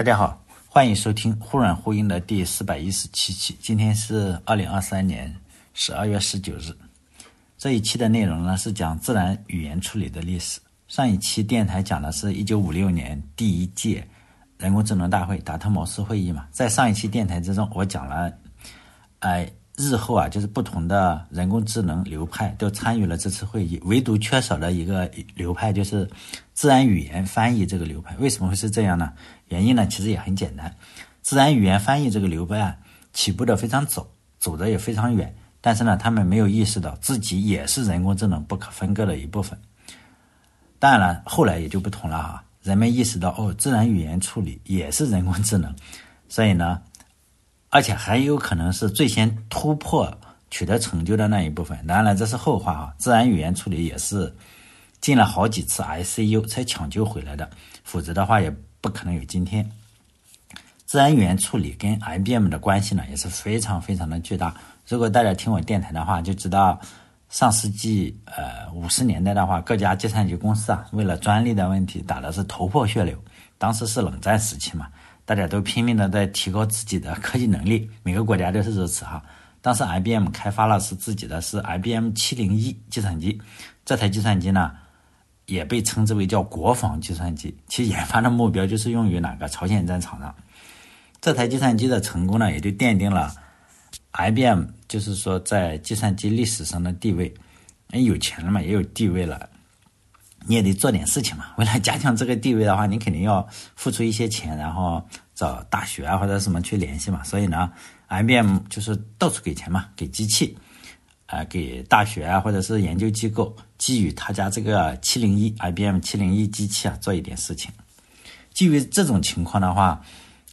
大家好，欢迎收听忽软忽硬的第四百一十七期。今天是二零二三年十二月十九日。这一期的内容呢是讲自然语言处理的历史。上一期电台讲的是一九五六年第一届人工智能大会达特茅斯会议嘛，在上一期电台之中，我讲了，哎，日后啊，就是不同的人工智能流派都参与了这次会议，唯独缺少了一个流派，就是自然语言翻译这个流派。为什么会是这样呢？原因呢，其实也很简单，自然语言翻译这个流派啊，起步的非常早，走的也非常远，但是呢，他们没有意识到自己也是人工智能不可分割的一部分。当然了，后来也就不同了哈，人们意识到哦，自然语言处理也是人工智能，所以呢，而且还有可能是最先突破取得成就的那一部分。当然了，这是后话啊，自然语言处理也是进了好几次 ICU 才抢救回来的，否则的话也。不可能有今天。自然语言处理跟 IBM 的关系呢，也是非常非常的巨大。如果大家听我电台的话，就知道上世纪呃五十年代的话，各家计算机公司啊，为了专利的问题打的是头破血流。当时是冷战时期嘛，大家都拼命的在提高自己的科技能力，每个国家都是如此哈。当时 IBM 开发了是自己的是 IBM 七零一计算机，这台计算机呢。也被称之为叫国防计算机，其研发的目标就是用于哪个朝鲜战场上。这台计算机的成功呢，也就奠定了 IBM 就是说在计算机历史上的地位。有钱了嘛，也有地位了，你也得做点事情嘛。为了加强这个地位的话，你肯定要付出一些钱，然后找大学啊或者什么去联系嘛。所以呢，IBM 就是到处给钱嘛，给机器。啊，给大学啊，或者是研究机构，基于他家这个七零一 IBM 七零一机器啊，做一点事情。基于这种情况的话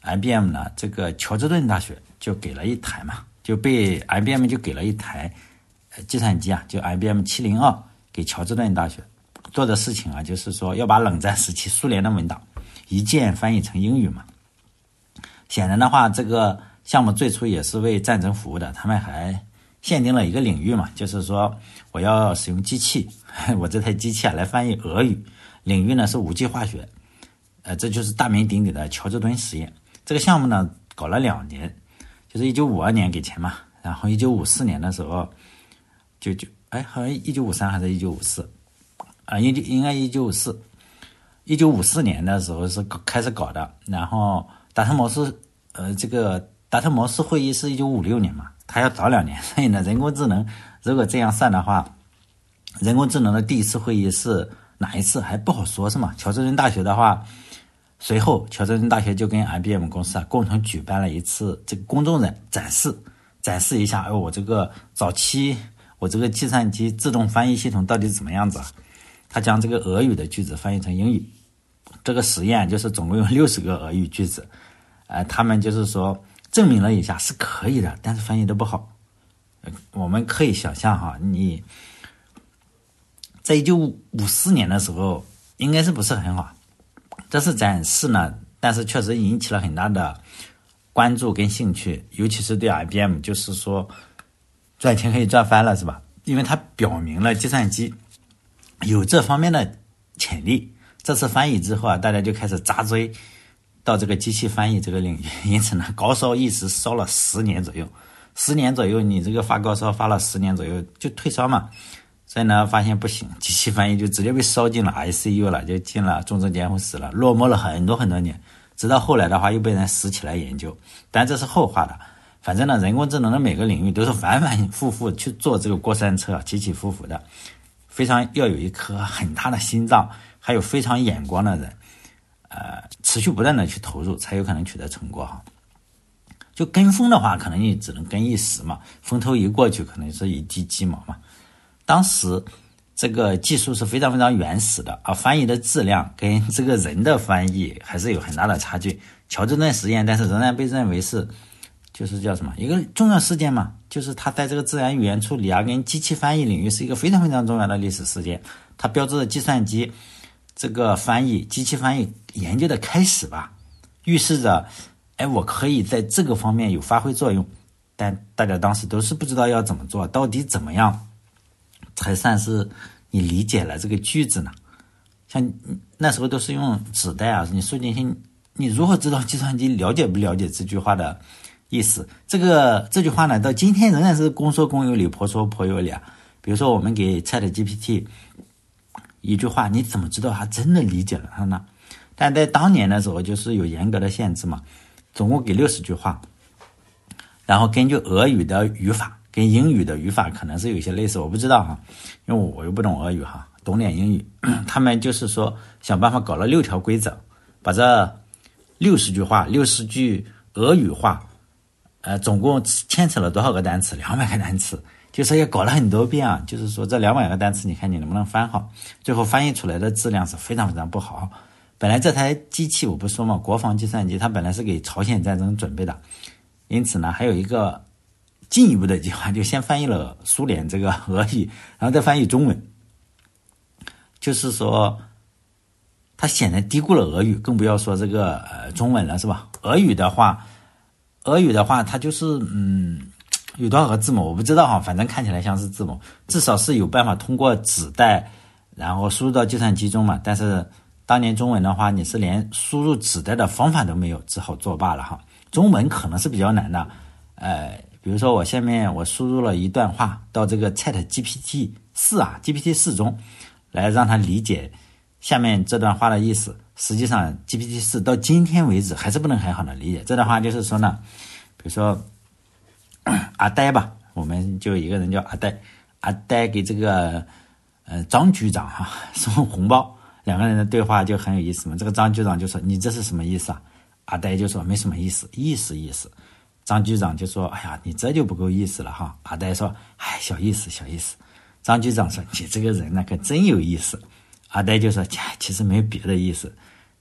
，IBM 呢，这个乔治敦大学就给了一台嘛，就被 IBM 就给了一台计算机啊，就 IBM 七零二给乔治敦大学做的事情啊，就是说要把冷战时期苏联的文档一键翻译成英语嘛。显然的话，这个项目最初也是为战争服务的，他们还。限定了一个领域嘛，就是说我要使用机器，我这台机器啊来翻译俄语。领域呢是无机化学，呃，这就是大名鼎鼎的乔治敦实验。这个项目呢搞了两年，就是一九五二年给钱嘛，然后一九五四年的时候就就哎，好像一九五三还是一九五四啊，应应该一九五四，一九五四年的时候是开始搞的。然后达特茅斯呃，这个达特茅斯会议是一九五六年嘛。它要早两年，所以呢，人工智能如果这样算的话，人工智能的第一次会议是哪一次还不好说，是吗？乔治敦大学的话，随后乔治敦大学就跟 IBM 公司啊共同举办了一次这个公众展展示，展示一下，哎，我这个早期我这个计算机自动翻译系统到底怎么样子啊？他将这个俄语的句子翻译成英语，这个实验就是总共有六十个俄语句子，呃，他们就是说。证明了一下是可以的，但是翻译的不好。我们可以想象哈，你在一九五四年的时候应该是不是很好？这次展示呢，但是确实引起了很大的关注跟兴趣，尤其是对 IBM，就是说赚钱可以赚翻了，是吧？因为它表明了计算机有这方面的潜力。这次翻译之后啊，大家就开始扎堆。到这个机器翻译这个领域，因此呢，高烧一直烧了十年左右，十年左右，你这个发高烧发了十年左右就退烧嘛，所以呢，发现不行，机器翻译就直接被烧进了 ICU 了，就进了重症监护室了，落寞了很多很多年，直到后来的话又被人拾起来研究，但这是后话的，反正呢，人工智能的每个领域都是反反复复去做这个过山车，起起伏伏的，非常要有一颗很大的心脏，还有非常眼光的人。呃，持续不断的去投入，才有可能取得成果哈。就跟风的话，可能你只能跟一时嘛，风头一过去，可能是一地鸡毛嘛。当时这个技术是非常非常原始的啊，翻译的质量跟这个人的翻译还是有很大的差距。乔治敦实验，但是仍然被认为是就是叫什么一个重要事件嘛，就是它在这个自然语言处理啊跟机器翻译领域是一个非常非常重要的历史事件，它标志着计算机。这个翻译机器翻译研究的开始吧，预示着，哎，我可以在这个方面有发挥作用，但大家当时都是不知道要怎么做，到底怎么样才算是你理解了这个句子呢？像那时候都是用纸带啊，你说进去，你如何知道计算机了解不了解这句话的意思？这个这句话呢，到今天仍然是公说公有理，婆说婆有理啊。比如说，我们给 Chat GPT 一句话，你怎么知道他真的理解了他呢？但在当年的时候，就是有严格的限制嘛，总共给六十句话，然后根据俄语的语法跟英语的语法可能是有些类似，我不知道哈，因为我又不懂俄语哈，懂点英语。他们就是说想办法搞了六条规则，把这六十句话、六十句俄语话，呃，总共牵扯了多少个单词？两百个单词。就是也搞了很多遍啊，就是说这两百个单词，你看你能不能翻好？最后翻译出来的质量是非常非常不好。本来这台机器我不说嘛，国防计算机它本来是给朝鲜战争准备的，因此呢还有一个进一步的计划，就先翻译了苏联这个俄语，然后再翻译中文。就是说，它显然低估了俄语，更不要说这个呃中文了，是吧？俄语的话，俄语的话，它就是嗯。有多少个字母我不知道哈，反正看起来像是字母，至少是有办法通过纸带，然后输入到计算机中嘛。但是当年中文的话，你是连输入纸带的方法都没有，只好作罢了哈。中文可能是比较难的，呃，比如说我下面我输入了一段话到这个 Chat GPT 四啊，GPT 四中，来让它理解下面这段话的意思。实际上 GPT 四到今天为止还是不能很好的理解这段话，就是说呢，比如说。阿呆吧，我们就一个人叫阿呆，阿呆给这个呃张局长哈送红包，两个人的对话就很有意思嘛。这个张局长就说：“你这是什么意思啊？”阿呆就说：“没什么意思，意思意思。”张局长就说：“哎呀，你这就不够意思了哈。”阿呆说：“哎，小意思，小意思。”张局长说：“你这个人那可真有意思。”阿呆就说：“其实没别的意思。”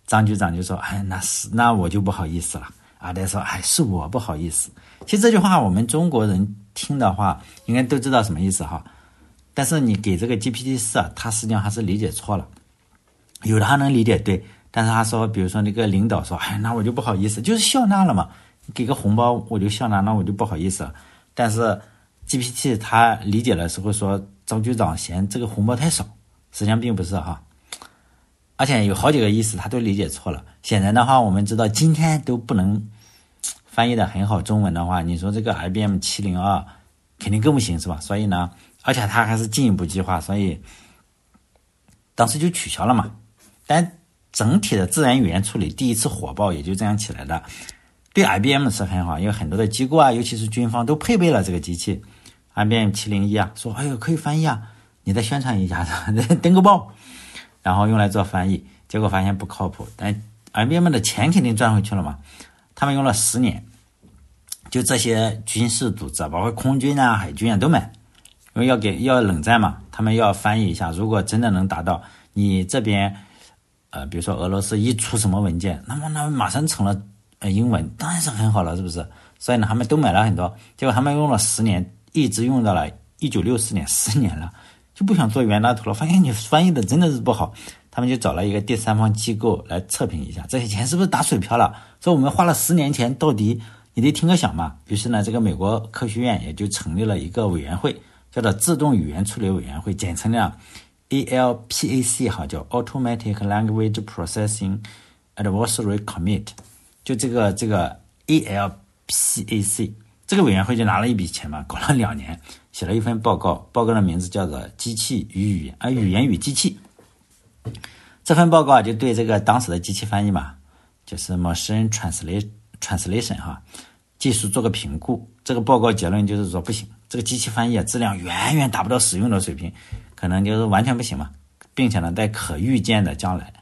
张局长就说：“哎，那是那我就不好意思了。”阿呆说：“哎，是我不好意思。”其实这句话我们中国人听的话，应该都知道什么意思哈。但是你给这个 GPT 四啊，它实际上还是理解错了。有的还能理解对，但是他说，比如说那个领导说：“哎，那我就不好意思，就是笑纳了嘛，给个红包我就笑纳，那我就不好意思了。”但是 GPT 它理解的时候说张局长嫌这个红包太少，实际上并不是哈。而且有好几个意思他都理解错了。显然的话，我们知道今天都不能。翻译的很好，中文的话，你说这个 IBM 七零二肯定更不行，是吧？所以呢，而且它还是进一步计划，所以当时就取消了嘛。但整体的自然语言处理第一次火爆也就这样起来的，对 IBM 是很好，因为很多的机构啊，尤其是军方都配备了这个机器 IBM 七零一啊，说哎呦可以翻译啊，你再宣传一下子，登个报，然后用来做翻译，结果发现不靠谱，但 IBM 的钱肯定赚回去了嘛。他们用了十年，就这些军事组织，包括空军啊、海军啊都买，因为要给要冷战嘛，他们要翻译一下。如果真的能达到，你这边，呃，比如说俄罗斯一出什么文件，那么那马上成了呃英文，当然是很好了，是不是？所以呢，他们都买了很多。结果他们用了十年，一直用到了一九六四年，十年了，就不想做原大图了。发现你翻译的真的是不好。他们就找了一个第三方机构来测评一下，这些钱是不是打水漂了？说我们花了十年前，到底你得听个响嘛？于是呢，这个美国科学院也就成立了一个委员会，叫做自动语言处理委员会，简称呢 ALPAC 哈，叫 Automatic Language Processing Advisory Committee。就这个这个 ALPAC 这个委员会就拿了一笔钱嘛，搞了两年，写了一份报告，报告的名字叫做《机器与语言》啊，语言与机器。这份报告啊就对这个当时的机器翻译嘛，就是 machine translation translation 哈，技术做个评估。这个报告结论就是说不行，这个机器翻译质量远远达不到使用的水平，可能就是完全不行嘛，并且呢在可预见的将来，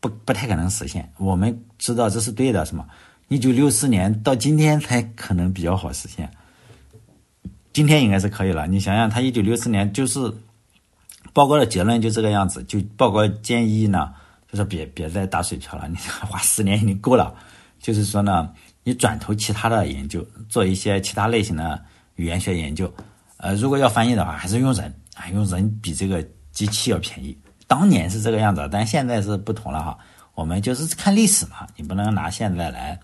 不不太可能实现。我们知道这是对的，是吗？一九六四年到今天才可能比较好实现，今天应该是可以了。你想想，他一九六四年就是。报告的结论就这个样子，就报告建议呢，就说别别再打水漂了，你 花十年已经够了。就是说呢，你转投其他的研究，做一些其他类型的语言学研究。呃，如果要翻译的话，还是用人啊，用人比这个机器要便宜。当年是这个样子，但现在是不同了哈。我们就是看历史嘛，你不能拿现在来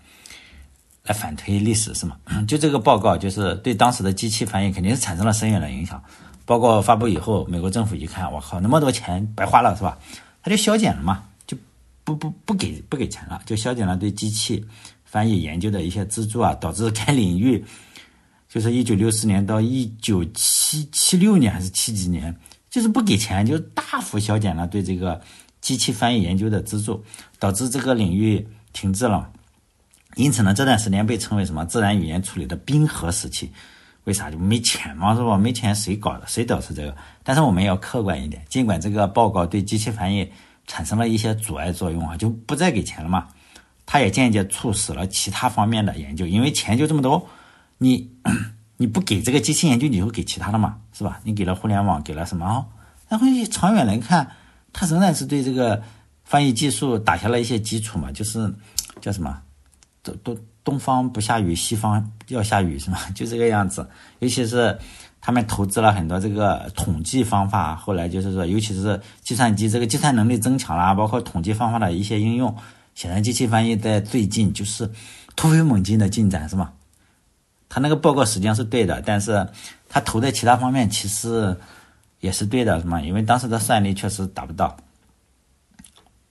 来反推历史是吗？就这个报告，就是对当时的机器翻译肯定是产生了深远的影响。报告发布以后，美国政府一看，我靠，那么多钱白花了是吧？他就削减了嘛，不不不给不给钱了，就削减了对机器翻译研究的一些资助啊，导致该领域就是一九六四年到一九七七六年还是七几年，就是不给钱，就大幅削减了对这个机器翻译研究的资助，导致这个领域停滞了。因此呢，这段时间被称为什么自然语言处理的冰河时期？为啥就没钱嘛，是吧？没钱谁搞的？谁导致这个？但是我们要客观一点，尽管这个报告对机器翻译产生了一些阻碍作用啊，就不再给钱了嘛，它也间接促使了其他方面的研究，因为钱就这么多，你 你不给这个机器研究，你就给其他的嘛，是吧？你给了互联网，给了什么？然后长远来看，它仍然是对这个翻译技术打下了一些基础嘛，就是叫什么？都都。东方不下雨，西方要下雨是吗？就这个样子。尤其是他们投资了很多这个统计方法，后来就是说，尤其是计算机这个计算能力增强了，包括统计方法的一些应用，显然机器翻译在最近就是突飞猛进的进展，是吗？他那个报告实际上是对的，但是他投在其他方面其实也是对的，是吗？因为当时的算力确实达不到。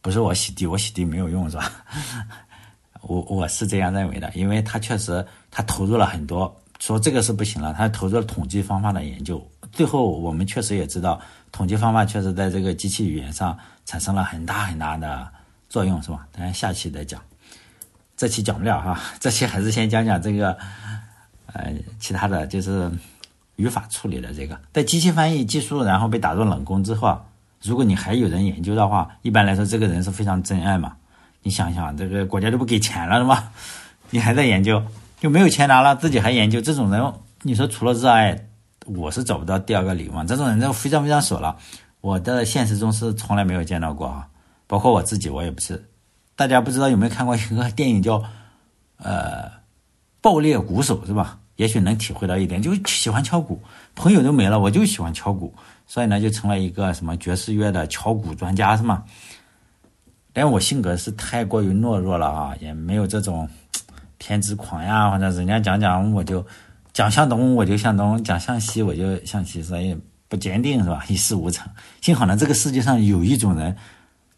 不是我洗地，我洗地没有用，是吧？我我是这样认为的，因为他确实他投入了很多，说这个是不行了，他投入了统计方法的研究，最后我们确实也知道，统计方法确实在这个机器语言上产生了很大很大的作用，是吧？当然下期再讲，这期讲不了哈，这期还是先讲讲这个，呃，其他的就是语法处理的这个，在机器翻译技术然后被打入冷宫之后，如果你还有人研究的话，一般来说这个人是非常真爱嘛。你想想，这个国家都不给钱了，是吧？你还在研究，就没有钱拿了，自己还研究，这种人，你说除了热爱，我是找不到第二个理由。这种人就非常非常少了，我的现实中是从来没有见到过啊。包括我自己，我也不是。大家不知道有没有看过一个电影叫《呃爆裂鼓手》，是吧？也许能体会到一点，就喜欢敲鼓，朋友都没了，我就喜欢敲鼓，所以呢，就成了一个什么爵士乐的敲鼓专家，是吗？但我性格是太过于懦弱了啊，也没有这种偏执狂呀，或者人家讲讲我就讲向东我就向东，讲向西我就向西，所以不坚定是吧？一事无成。幸好呢，这个世界上有一种人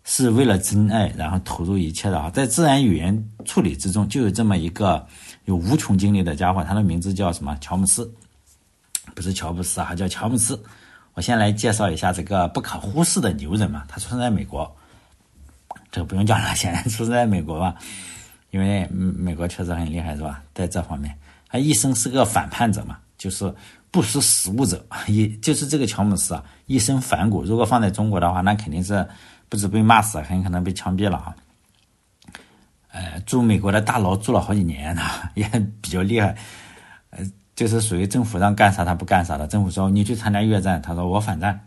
是为了真爱然后投入一切的啊，在自然语言处理之中就有这么一个有无穷精力的家伙，他的名字叫什么？乔姆斯，不是乔布斯啊，叫乔姆斯。我先来介绍一下这个不可忽视的牛人嘛，他出生在美国。这个不用讲了，显然出生在美国吧，因为美国确实很厉害，是吧？在这方面，他一生是个反叛者嘛，就是不识时务者，也就是这个乔姆斯啊，一生反骨。如果放在中国的话，那肯定是不止被骂死，很可能被枪毙了啊。呃，住美国的大牢住了好几年呢，也比较厉害。呃，就是属于政府让干啥他不干啥的。政府说你去参加越战，他说我反战。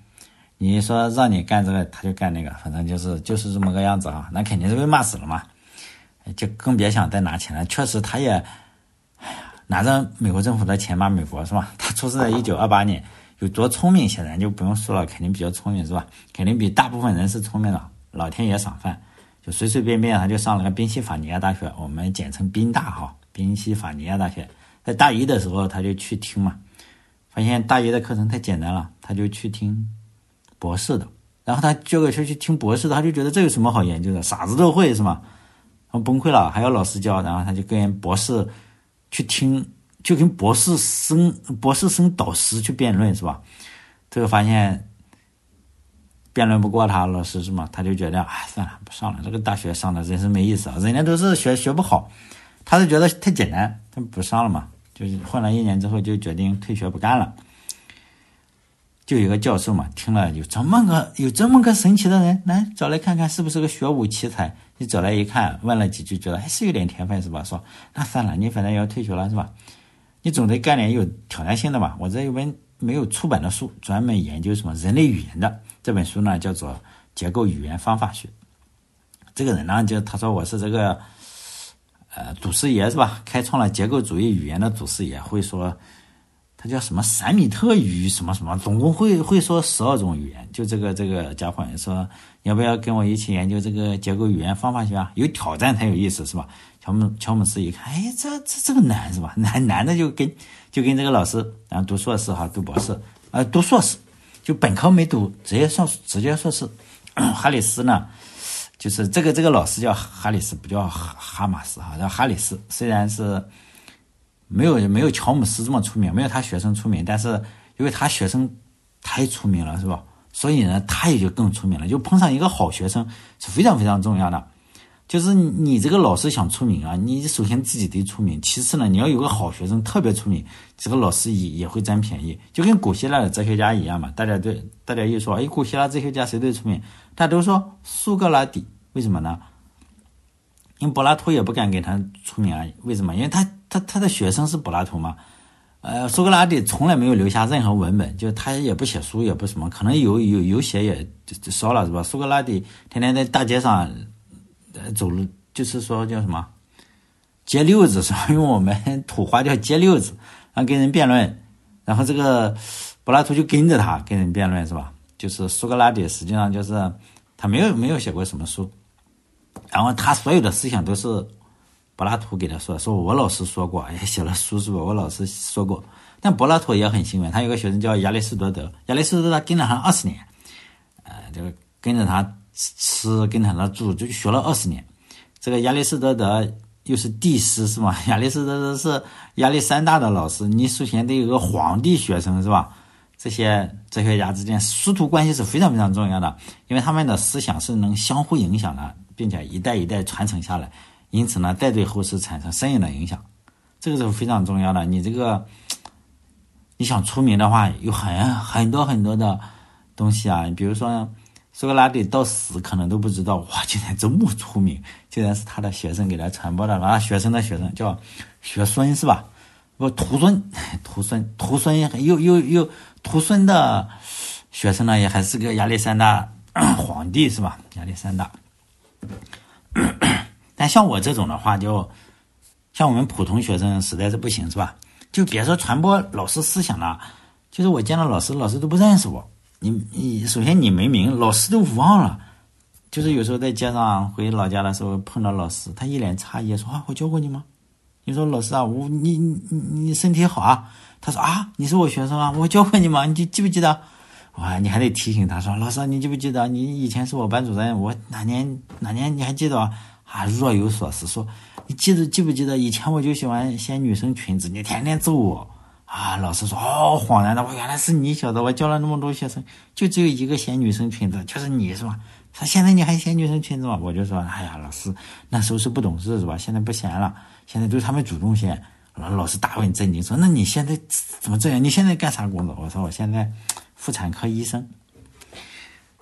你说让你干这个，他就干那个，反正就是就是这么个样子啊，那肯定是被骂死了嘛，就更别想再拿钱了。确实，他也，哎呀，拿着美国政府的钱骂美国是吧？他出生在一九二八年，有多聪明，显然就不用说了，肯定比较聪明是吧？肯定比大部分人是聪明的。老天爷赏饭，就随随便便他就上了个宾夕法尼亚大学，我们简称宾大哈，宾夕法尼亚大学。在大一的时候他就去听嘛，发现大一的课程太简单了，他就去听。博士的，然后他结果去去听博士的，他就觉得这有什么好研究的，傻子都会是吗？崩溃了，还要老师教，然后他就跟博士去听，就跟博士生、博士生导师去辩论是吧？最后发现辩论不过他，老师是吗？他就觉得哎，算了，不上了，这个大学上的真是没意思啊，人家都是学学不好，他是觉得太简单，他不上了嘛，就是混了一年之后就决定退学不干了。就有个教授嘛，听了有这么个有这么个神奇的人，来找来看看是不是个学武奇才。你走来一看，问了几句，觉得还是有点天分是吧？说那算了，你反正也要退学了是吧？你总得干点有挑战性的吧？我这有本没有出版的书，专门研究什么人类语言的。这本书呢叫做《结构语言方法学》。这个人呢，就他说我是这个呃祖师爷是吧？开创了结构主义语言的祖师爷，会说。叫什么？闪米特语什么什么？总共会会说十二种语言。就这个这个家伙说，要不要跟我一起研究这个结构语言方法学啊？有挑战才有意思，是吧？乔姆乔姆斯一看，哎，这这这个难是吧？难难的就跟就跟这个老师，然后读硕士哈，读博士，呃，读硕士，就本科没读，直接上直接硕士。哈里斯呢，就是这个这个老师叫哈里斯，不叫哈哈马斯哈，叫哈里斯。虽然是没有没有乔姆斯这么出名，没有他学生出名，但是因为他学生太出名了，是吧？所以呢，他也就更出名了。就碰上一个好学生是非常非常重要的。就是你这个老师想出名啊，你首先自己得出名，其次呢，你要有个好学生特别出名，这个老师也也会占便宜，就跟古希腊的哲学家一样嘛。大家对大家一说，哎，古希腊哲学家谁最出名？大家都说苏格拉底，为什么呢？因为柏拉图也不敢给他出名啊。为什么？因为他他他的学生是柏拉图嘛。呃，苏格拉底从来没有留下任何文本，就他也不写书，也不什么，可能有有有写也少了，是吧？苏格拉底天天在大街上。走路就是说叫什么，接溜子 是吧？用我们土话叫接溜子，然后跟人辩论，然后这个柏拉图就跟着他跟人辩论是吧？就是苏格拉底实际上就是他没有没有写过什么书，然后他所有的思想都是柏拉图给他说，说我老师说过，也写了书是吧？我老师说过，但柏拉图也很幸运，他有个学生叫亚里士多德，亚里士多德跟了他二十年，呃，这个跟着他。吃跟他那住就学了二十年，这个亚里士多德又是帝师是吧？亚里士多德是亚历山大的老师，你首先得有个皇帝学生是吧？这些哲学家之间师徒关系是非常非常重要的，因为他们的思想是能相互影响的，并且一代一代传承下来，因此呢，再对后世产生深远的影响，这个是非常重要的。你这个你想出名的话，有很很多很多的东西啊，比如说。苏格拉底到死可能都不知道，哇，竟然这么出名，竟然是他的学生给他传播的，然后学生的学生叫学孙是吧？不，徒孙，徒孙，徒孙又又又徒孙的学生呢，也还是个亚历山大 皇帝是吧？亚历山大。像我这种的话，就像我们普通学生实在是不行是吧？就别说传播老师思想了，就是我见到老师，老师都不认识我。你你首先你没名，老师都忘了。就是有时候在街上回老家的时候碰到老师，他一脸诧异说：“啊，我教过你吗？”你说：“老师啊，我你你你身体好啊？”他说：“啊，你是我学生啊，我教过你吗？你记不记得？”哇，你还得提醒他说：“老师，你记不记得？你以前是我班主任，我哪年哪年你还记得啊？”，若有所思说：“你记得记不记得？以前我就喜欢掀女生裙子，你天天揍我。”啊！老师说，哦，恍然的，我原来是你小子，我教了那么多学生，就只有一个嫌女生裙子，就是你是吧？他现在你还嫌女生裙子吗？我就说，哎呀，老师那时候是不懂事是吧？现在不嫌了，现在都是他们主动嫌。老老师大为震惊，说，那你现在怎么这样？你现在干啥工作？我说，我现在妇产科医生。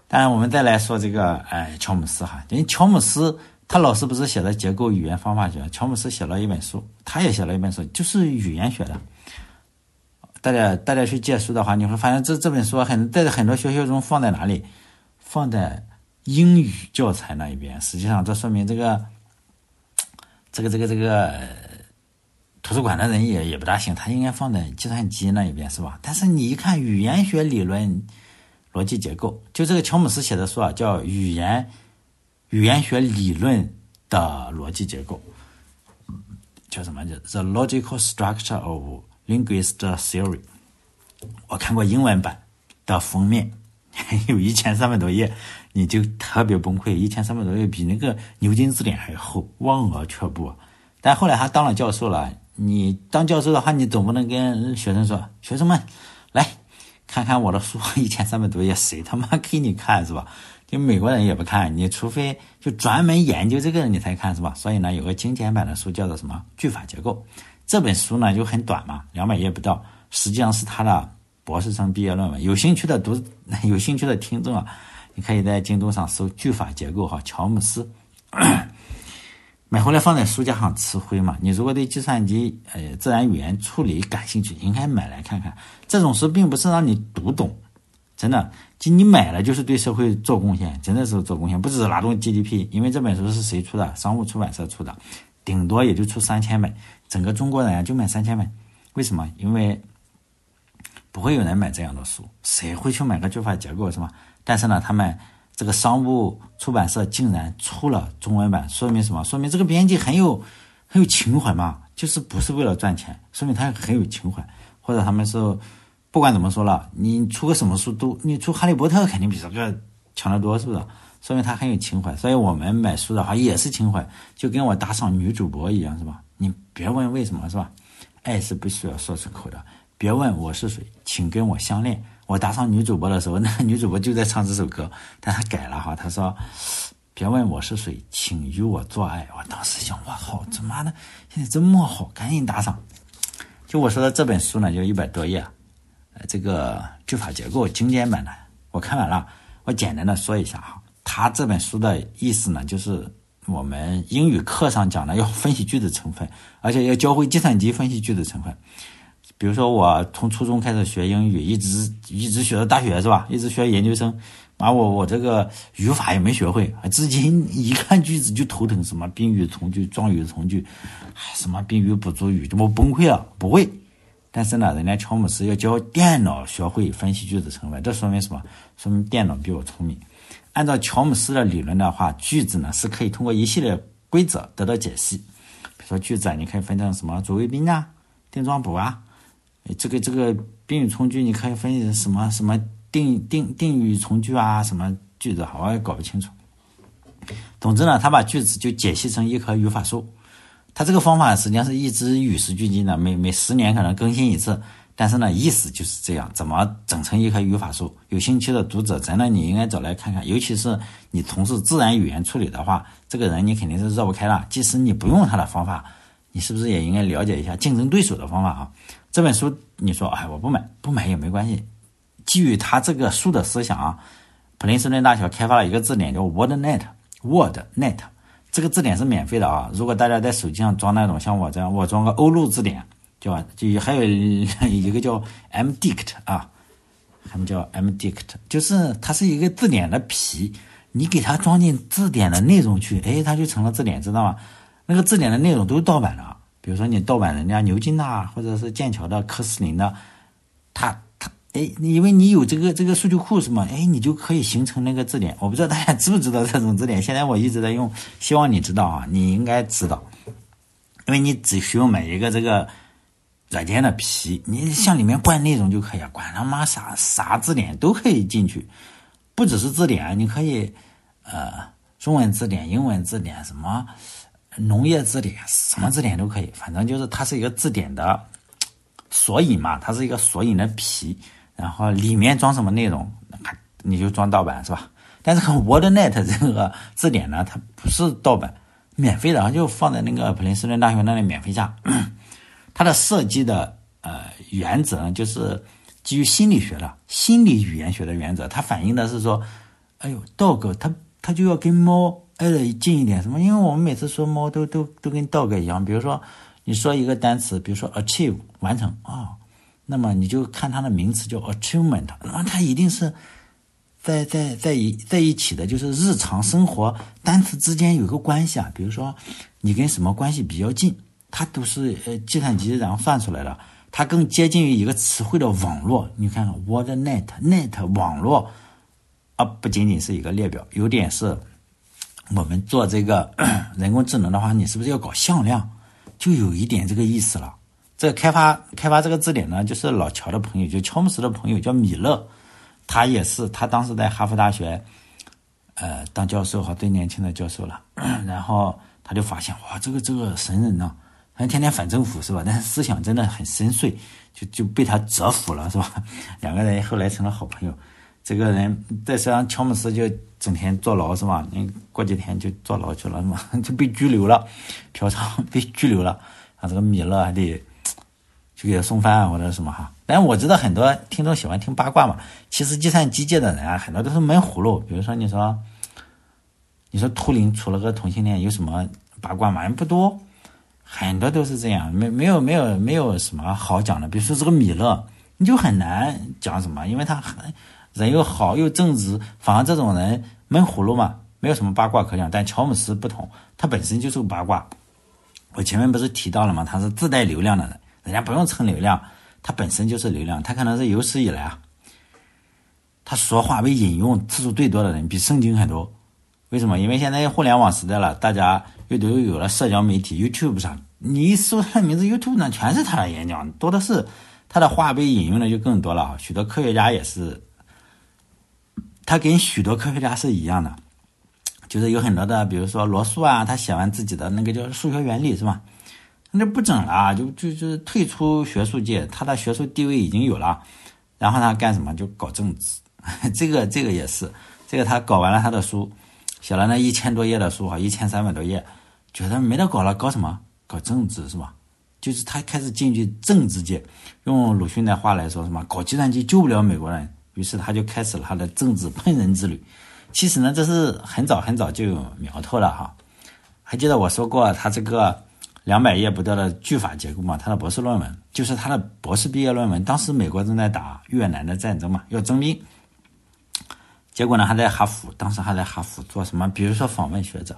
当然，我们再来说这个，哎，乔姆斯哈，因为乔姆斯他老师不是写的结构语言方法学，乔姆斯写了一本书，他也写了一本书，就是语言学的。大家大家去借书的话，你会发现这这本书很在很多学校中放在哪里？放在英语教材那一边。实际上，这说明这个这个这个这个图书馆的人也也不大行，他应该放在计算机那一边，是吧？但是你一看语言学理论逻辑结构，就这个乔姆斯写的书啊，叫《语言语言学理论的逻辑结构》，叫什么？叫 The Logical Structure of Linguistic Theory，我看过英文版的封面，有一千三百多页，你就特别崩溃。一千三百多页比那个牛津字典还厚，望而却步。但后来他当了教授了，你当教授的话，你总不能跟学生说：“学生们，来看看我的书，一千三百多页，谁他妈给你看是吧？”就美国人也不看，你除非就专门研究这个你才看是吧？所以呢，有个精简版的书叫做什么句法结构。这本书呢就很短嘛，两百页不到，实际上是他的博士生毕业论文。有兴趣的读，有兴趣的听众啊，你可以在京东上搜“句法结构”哈，乔姆斯，买回来放在书架上吃灰嘛。你如果对计算机呃自然语言处理感兴趣，应该买来看看。这种书并不是让你读懂，真的，就你买了就是对社会做贡献，真的是做贡献，不只是拉动 GDP。因为这本书是谁出的？商务出版社出的，顶多也就出三千本。整个中国人，就买三千本，为什么？因为不会有人买这样的书，谁会去买个句法结构是吧？但是呢，他们这个商务出版社竟然出了中文版，说明什么？说明这个编辑很有很有情怀嘛，就是不是为了赚钱，说明他很有情怀，或者他们是不管怎么说了，你出个什么书都，你出哈利波特肯定比这个强得多，是不是？说明他很有情怀。所以我们买书的话也是情怀，就跟我打赏女主播一样，是吧？你别问为什么，是吧？爱是不需要说出口的。别问我是谁，请跟我相恋。我打赏女主播的时候，那女主播就在唱这首歌，但她改了哈，她说：“别问我是谁，请与我做爱。”我当时想，哇靠，这妈的现在这么好，赶紧打赏。就我说的这本书呢，就一百多页，呃，这个句法结构精简版的，我看完了，我简单的说一下哈。他这本书的意思呢，就是我们英语课上讲的要分析句子成分，而且要教会计算机分析句子成分。比如说，我从初中开始学英语，一直一直学到大学是吧？一直学研究生，啊，我我这个语法也没学会，至今一看句子就头疼，什么宾语从句、状语从句，什么宾语补足语，我崩溃了，不会。但是呢，人家乔姆斯要教电脑学会分析句子成分，这说明什么？说明电脑比我聪明。按照乔姆斯的理论的话，句子呢是可以通过一系列规则得到解析。比如说句子啊，你可以分成什么主谓宾啊、定状补啊。这个这个宾语从句，你可以分析什么什么定定定语从句啊，什么句子，好我也搞不清楚。总之呢，他把句子就解析成一棵语法树。他这个方法实际上是一直与时俱进的，每每十年可能更新一次。但是呢，意思就是这样，怎么整成一棵语法树？有兴趣的读者，真的你应该找来看看。尤其是你从事自然语言处理的话，这个人你肯定是绕不开了。即使你不用他的方法，你是不是也应该了解一下竞争对手的方法啊？这本书你说，哎，我不买，不买也没关系。基于他这个书的思想啊，普林斯顿大学开发了一个字典，叫 WordNet，WordNet。这个字典是免费的啊。如果大家在手机上装那种像我这样，我装个欧陆字典，叫就还有一个叫 MDict 啊，他们叫 MDict，就是它是一个字典的皮，你给它装进字典的内容去，哎，它就成了字典，知道吗？那个字典的内容都是盗版的。比如说你盗版人家牛津呐，或者是剑桥的、科斯林的，它哎，因为你有这个这个数据库是吗？哎，你就可以形成那个字典。我不知道大家知不知道这种字典，现在我一直在用，希望你知道啊，你应该知道，因为你只需要买一个这个软件的皮，你向里面灌内容就可以，管他妈啥啥字典都可以进去，不只是字典，你可以呃中文字典、英文字典什么。农业字典，什么字典都可以，反正就是它是一个字典的索引嘛，它是一个索引的皮，然后里面装什么内容，你就装盗版是吧？但是 WordNet 这个字典呢，它不是盗版，免费的，就放在那个普林斯顿大学那里免费下。它的设计的呃原则呢，就是基于心理学的心理语言学的原则，它反映的是说，哎呦，dog 它它就要跟猫。挨得近一点，什么？因为我们每次说猫都都都跟 dog 一样。比如说，你说一个单词，比如说 achieve 完成啊，那么你就看它的名词叫 achievement，那么它一定是在在在一在一起的，就是日常生活单词之间有个关系啊。比如说，你跟什么关系比较近，它都是呃计算机然后算出来的，它更接近于一个词汇的网络。你看看 word net net 网络啊，不仅仅是一个列表，有点是。我们做这个 人工智能的话，你是不是要搞向量？就有一点这个意思了。这开发开发这个字典呢，就是老乔的朋友，就乔姆斯的朋友叫米勒，他也是他当时在哈佛大学，呃，当教授哈，最年轻的教授了。然后他就发现哇，这个这个神人呢，他天天反政府是吧？但是思想真的很深邃，就就被他折服了是吧？两个人后来成了好朋友。这个人在实际上，乔姆斯就整天坐牢是吧？你过几天就坐牢去了是吧？就被拘留了，嫖娼被拘留了。啊，这个米勒还得去给他送饭啊或者什么哈。但我知道很多听众喜欢听八卦嘛。其实计算机界的人啊，很多都是闷葫芦。比如说你说，你说图灵除了个同性恋有什么八卦嘛？不多，很多都是这样，没没有没有没有什么好讲的。比如说这个米勒，你就很难讲什么，因为他很。人又好又正直，反而这种人闷葫芦嘛，没有什么八卦可讲。但乔姆斯不同，他本身就是个八卦。我前面不是提到了吗？他是自带流量的人，人家不用蹭流量，他本身就是流量。他可能是有史以来啊，他说话被引用次数最多的人，比圣经还多。为什么？因为现在互联网时代了，大家又都有了社交媒体，YouTube 上，你一搜他名字，YouTube 上全是他的演讲，多的是。他的话被引用的就更多了。许多科学家也是。他跟许多科学家是一样的，就是有很多的，比如说罗素啊，他写完自己的那个叫数学原理是吧？那不整了，就就就是退出学术界，他的学术地位已经有了，然后他干什么？就搞政治，这个这个也是，这个他搞完了他的书，写了那一千多页的书哈，一千三百多页，觉得没得搞了，搞什么？搞政治是吧？就是他开始进去政治界，用鲁迅的话来说什么？搞计算机救不了美国人，于是他就开始了他的政治喷人之旅。其实呢，这是很早很早就有苗头了哈。还记得我说过他这个。两百页不到的句法结构嘛，他的博士论文就是他的博士毕业论文。当时美国正在打越南的战争嘛，要征兵，结果呢还在哈佛，当时还在哈佛做什么？比如说访问学者，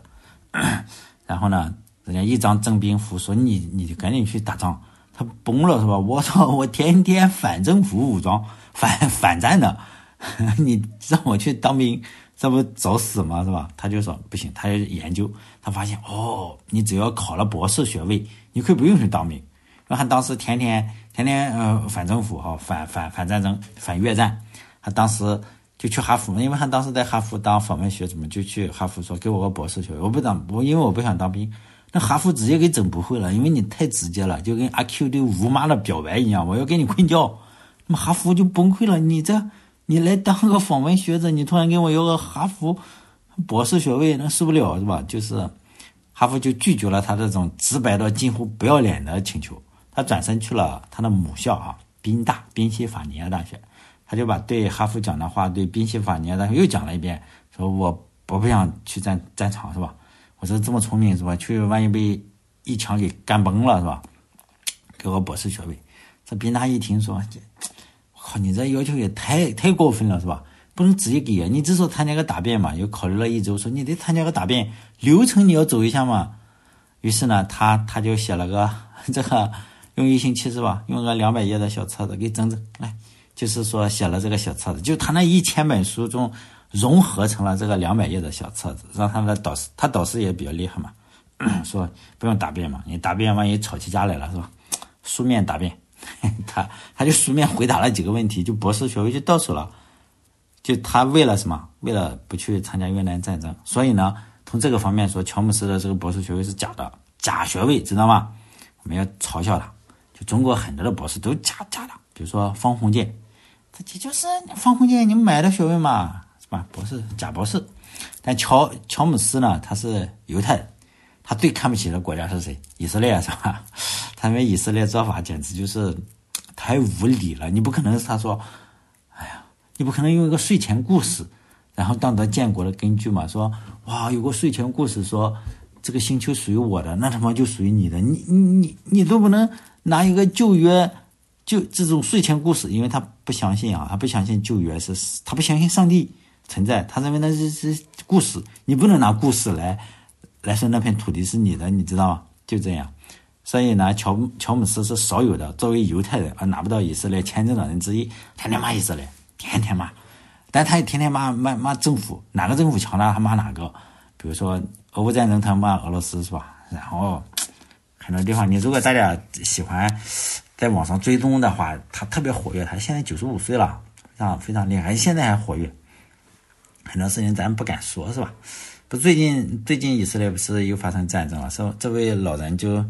然后呢，人家一张征兵符说你你赶紧去打仗，他崩了是吧？我操，我天天反政府武装，反反战的，你让我去当兵。这不找死吗？是吧？他就说不行，他研究，他发现哦，你只要考了博士学位，你可以不用去当兵。然后他当时天天天天呃反政府哈，反反反战争，反越战。他当时就去哈佛，因为他当时在哈佛当访问学者嘛，就去哈佛说给我个博士学位，我不当我因为我不想当兵。那哈佛直接给整不会了，因为你太直接了，就跟阿 Q 对吴妈的表白一样，我要跟你困觉。那么哈佛就崩溃了，你这。你来当个访问学者，你突然给我要个哈佛博士学位，那受不了是吧？就是哈佛就拒绝了他这种直白到近乎不要脸的请求，他转身去了他的母校啊，宾大宾夕法尼亚大学，他就把对哈佛讲的话对宾夕法尼亚大学又讲了一遍，说我我不想去战战场是吧？我说这么聪明是吧？去万一被一枪给干崩了是吧？给我博士学位，这宾大一听说。靠，你这要求也太太过分了，是吧？不能直接给啊！你只说参加个答辩嘛，又考虑了一周，说你得参加个答辩，流程你要走一下嘛。于是呢，他他就写了个这个，用一星期是吧？用个两百页的小册子给整整，来，就是说写了这个小册子，就他那一千本书中融合成了这个两百页的小册子，让他的导师，他导师也比较厉害嘛，说不用答辩嘛，你答辩万一吵起架来了是吧？书面答辩。他他就书面回答了几个问题，就博士学位就到手了。就他为了什么？为了不去参加越南战争。所以呢，从这个方面说，乔姆斯的这个博士学位是假的，假学位，知道吗？我们要嘲笑他。就中国很多的博士都假假的，比如说方鸿渐，这这就是方鸿渐你买的学位嘛，是吧？博士假博士。但乔乔姆斯呢，他是犹太人，他最看不起的国家是谁？以色列，是吧？他们以色列做法简直就是太无理了！你不可能他说，哎呀，你不可能用一个睡前故事，然后当得建国的根据嘛？说哇，有个睡前故事说这个星球属于我的，那他妈就属于你的。你你你你都不能拿一个旧约就这种睡前故事，因为他不相信啊，他不相信旧约是，他不相信上帝存在，他认为那是是故事，你不能拿故事来来说那片土地是你的，你知道吗？就这样。所以呢，乔乔姆斯是少有的作为犹太人而拿不到以色列签证的人之一，天天骂以色列，天天骂，但他也天天骂骂骂政府，哪个政府强大他骂哪个，比如说俄乌战争他骂俄罗斯是吧？然后很多地方，你如果大家喜欢在网上追踪的话，他特别活跃，他现在九十五岁了，非常非常厉害，现在还活跃，很多事情咱不敢说，是吧？不，最近最近以色列不是又发生战争了，说这位老人就。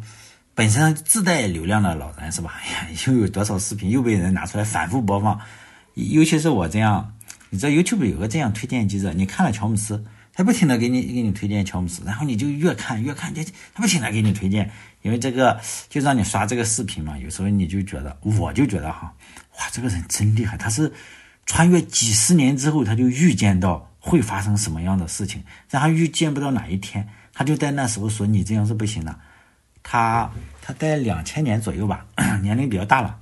本身自带流量的老人是吧？哎呀，又有多少视频又被人拿出来反复播放？尤其是我这样，你知道 YouTube 有个这样推荐机制，你看了乔姆斯，他不停的给你给你推荐乔姆斯，然后你就越看越看，就他不停的给你推荐，因为这个就让你刷这个视频嘛。有时候你就觉得，我就觉得哈，哇，这个人真厉害，他是穿越几十年之后，他就预见到会发生什么样的事情，然后预见不到哪一天，他就在那时候说你这样是不行的。他他在两千年左右吧，年龄比较大了，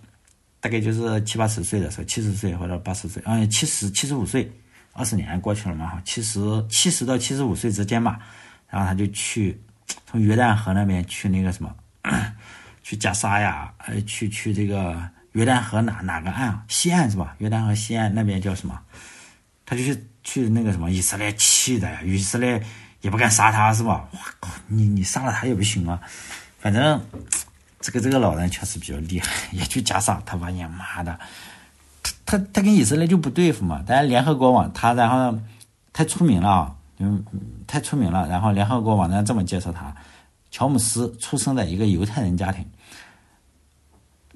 大概就是七八十岁的时候，七十岁或者八十岁，嗯，七十七十五岁，二十年过去了嘛，七十七十到七十五岁之间吧，然后他就去从约旦河那边去那个什么，去加沙呀，呃，去去这个约旦河哪哪个岸？西岸是吧？约旦河西岸那边叫什么？他就去去那个什么以色列气的呀，以色列也不敢杀他是吧？哇靠，你你杀了他也不行啊。反正这个这个老人确实比较厉害，也去加沙，他发现妈的，他他他跟以色列就不对付嘛。但是联合国网他然后太出名了，嗯，太出名了。然后联合国网站这么介绍他：乔姆斯出生在一个犹太人家庭。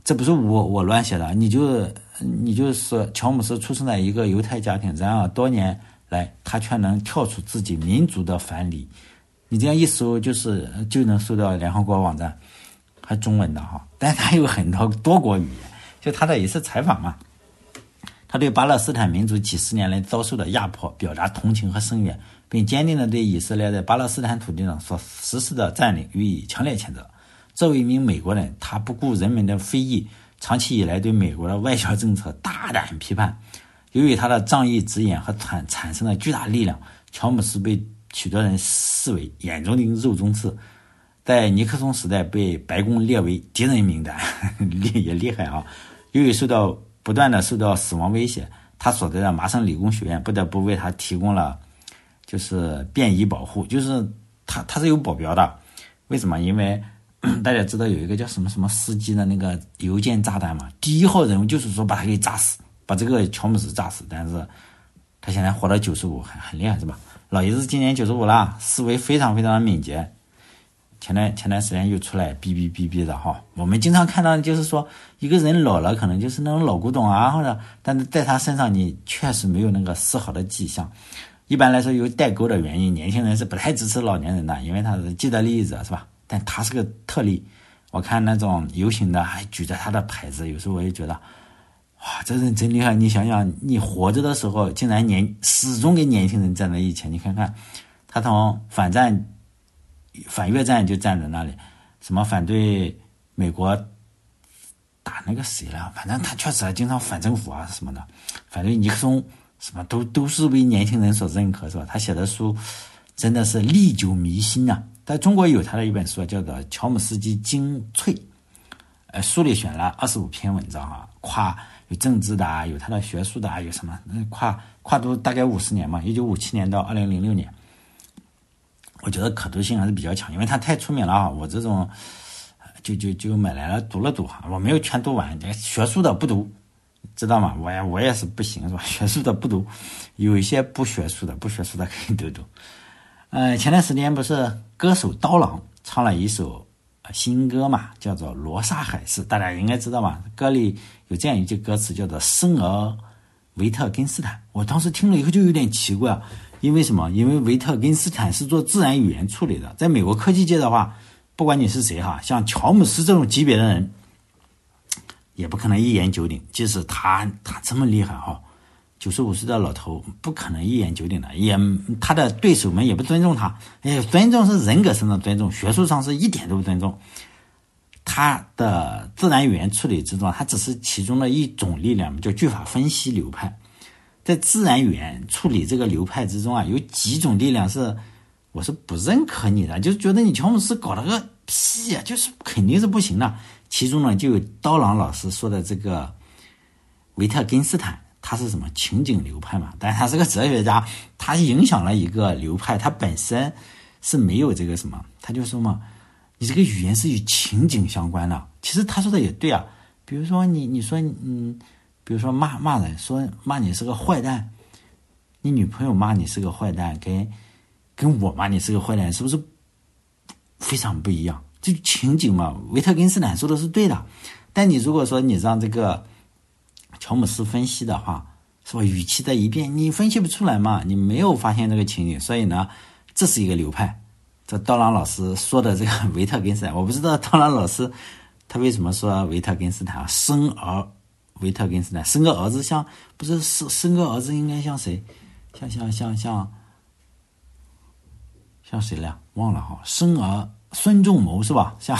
这不是我我乱写的，你就你就说乔姆斯出生在一个犹太家庭，然而多年来他却能跳出自己民族的藩篱。你这样一搜，就是就能搜到联合国网站，还中文的哈，但他有很多多国语言。就他的一次采访嘛，他对巴勒斯坦民族几十年来遭受的压迫表达同情和声援，并坚定地对以色列在巴勒斯坦土地上所实施的占领予以强烈谴责。作为一名美国人，他不顾人们的非议，长期以来对美国的外交政策大胆批判。由于他的仗义直言和产产生了巨大力量，乔姆斯被许多人视为眼中钉、肉中刺，在尼克松时代被白宫列为敌人名单，厉 也厉害啊！由于受到不断的受到死亡威胁，他所在的麻省理工学院不得不为他提供了就是便衣保护，就是他他是有保镖的。为什么？因为 大家知道有一个叫什么什么司机的那个邮件炸弹嘛？第一号人物就是说把他给炸死，把这个乔姆斯炸死。但是他现在活到九十五，很很厉害是吧？老爷子今年九十五了，思维非常非常的敏捷。前段前段时间又出来哔哔哔哔的哈，我们经常看到就是说一个人老了，可能就是那种老古董啊，或者但是在他身上你确实没有那个丝毫的迹象。一般来说有代沟的原因，年轻人是不太支持老年人的，因为他是既得利益者是吧？但他是个特例，我看那种游行的还举着他的牌子，有时候我也觉得，哇，这人真厉害！你想想，你活着的时候竟然年始终跟年轻人站在一起，你看看，他从反战、反越战就站在那里，什么反对美国打那个谁了，反正他确实经常反政府啊什么的，反对尼克松，什么都都是为年轻人所认可，是吧？他写的书真的是历久弥新呐。在中国有他的一本书，叫做《乔姆斯基精粹》，呃，书里选了二十五篇文章啊，跨有政治的，有他的学术的，有什么跨跨度大概五十年嘛，一九五七年到二零零六年，我觉得可读性还是比较强，因为他太出名了啊，我这种就就就买来了读了读哈，我没有全读完，学术的不读，知道吗？我也我也是不行是吧？学术的不读，有一些不学术的不学术的可以读读。呃，前段时间不是歌手刀郎唱了一首新歌嘛，叫做《罗刹海市》，大家应该知道吧？歌里有这样一句歌词，叫做“生而维特根斯坦”。我当时听了以后就有点奇怪，因为什么？因为维特根斯坦是做自然语言处理的，在美国科技界的话，不管你是谁哈，像乔姆斯这种级别的人，也不可能一言九鼎。即使他他这么厉害哈。九十五岁的老头不可能一言九鼎的，也他的对手们也不尊重他。哎，尊重是人格上的尊重，学术上是一点都不尊重。他的自然语言处理之中，他只是其中的一种力量，叫句法分析流派。在自然语言处理这个流派之中啊，有几种力量是我是不认可你的，就是觉得你乔姆斯搞了个屁呀，就是肯定是不行的。其中呢，就有刀郎老师说的这个维特根斯坦。他是什么情景流派嘛？但是他是个哲学家，他影响了一个流派，他本身是没有这个什么，他就说嘛，你这个语言是与情景相关的。其实他说的也对啊，比如说你你说嗯，比如说骂骂人，说骂你是个坏蛋，你女朋友骂你是个坏蛋，跟跟我骂你是个坏蛋，是不是非常不一样？这情景嘛，维特根斯坦说的是对的，但你如果说你让这个。乔姆斯分析的话，是吧？语气在一变，你分析不出来嘛？你没有发现这个情景，所以呢，这是一个流派。这刀郎老师说的这个维特根斯坦，我不知道刀郎老师他为什么说维特根斯坦生儿维特根斯坦生个儿子像不是生生个儿子应该像谁？像像像像像谁了？忘了哈，生儿孙仲谋是吧？像，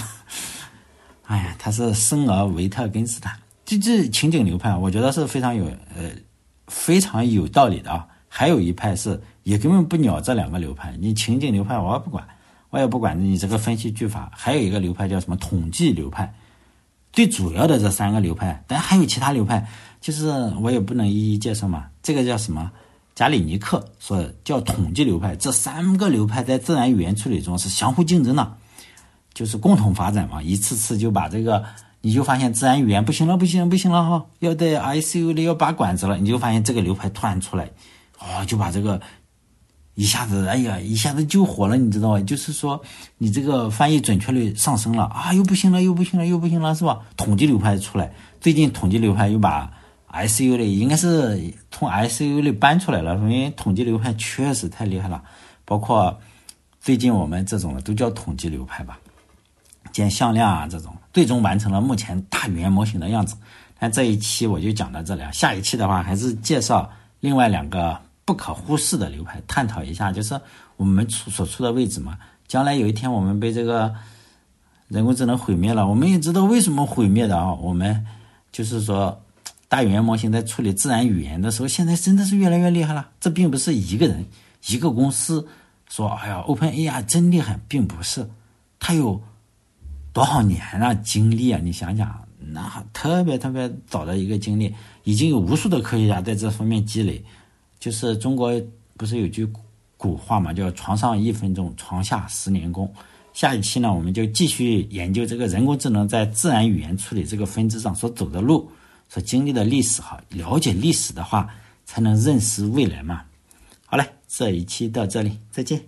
哎呀，他是生儿维特根斯坦。这这情景流派，我觉得是非常有呃非常有道理的啊。还有一派是也根本不鸟这两个流派，你情景流派我也不管，我也不管你这个分析句法。还有一个流派叫什么统计流派，最主要的这三个流派，但还有其他流派，就是我也不能一一介绍嘛。这个叫什么？加里尼克说叫统计流派。这三个流派在自然语言处理中是相互竞争的，就是共同发展嘛，一次次就把这个。你就发现自然语言不行了，不行，不行了哈，要在 ICU 里要拔管子了。你就发现这个流派突然出来，哦，就把这个一下子，哎呀，一下子就火了，你知道吗？就是说，你这个翻译准确率上升了啊，又不行了，又不行了，又不行了，是吧？统计流派出来，最近统计流派又把 ICU 里应该是从 ICU 里搬出来了，因为统计流派确实太厉害了。包括最近我们这种的都叫统计流派吧，见向量啊这种，最终完成了目前大语言模型的样子。那这一期我就讲到这里啊，下一期的话还是介绍另外两个。不可忽视的流派，探讨一下，就是我们处所处的位置嘛。将来有一天我们被这个人工智能毁灭了，我们也知道为什么毁灭的啊。我们就是说，大语言模型在处理自然语言的时候，现在真的是越来越厉害了。这并不是一个人、一个公司说，哎呀，OpenAI 真厉害，并不是。它有多少年啊经历啊？你想想，那特别特别早的一个经历，已经有无数的科学家在这方面积累。就是中国不是有句古话嘛，叫“床上一分钟，床下十年功”。下一期呢，我们就继续研究这个人工智能在自然语言处理这个分支上所走的路，所经历的历史哈。了解历史的话，才能认识未来嘛。好嘞，这一期到这里，再见。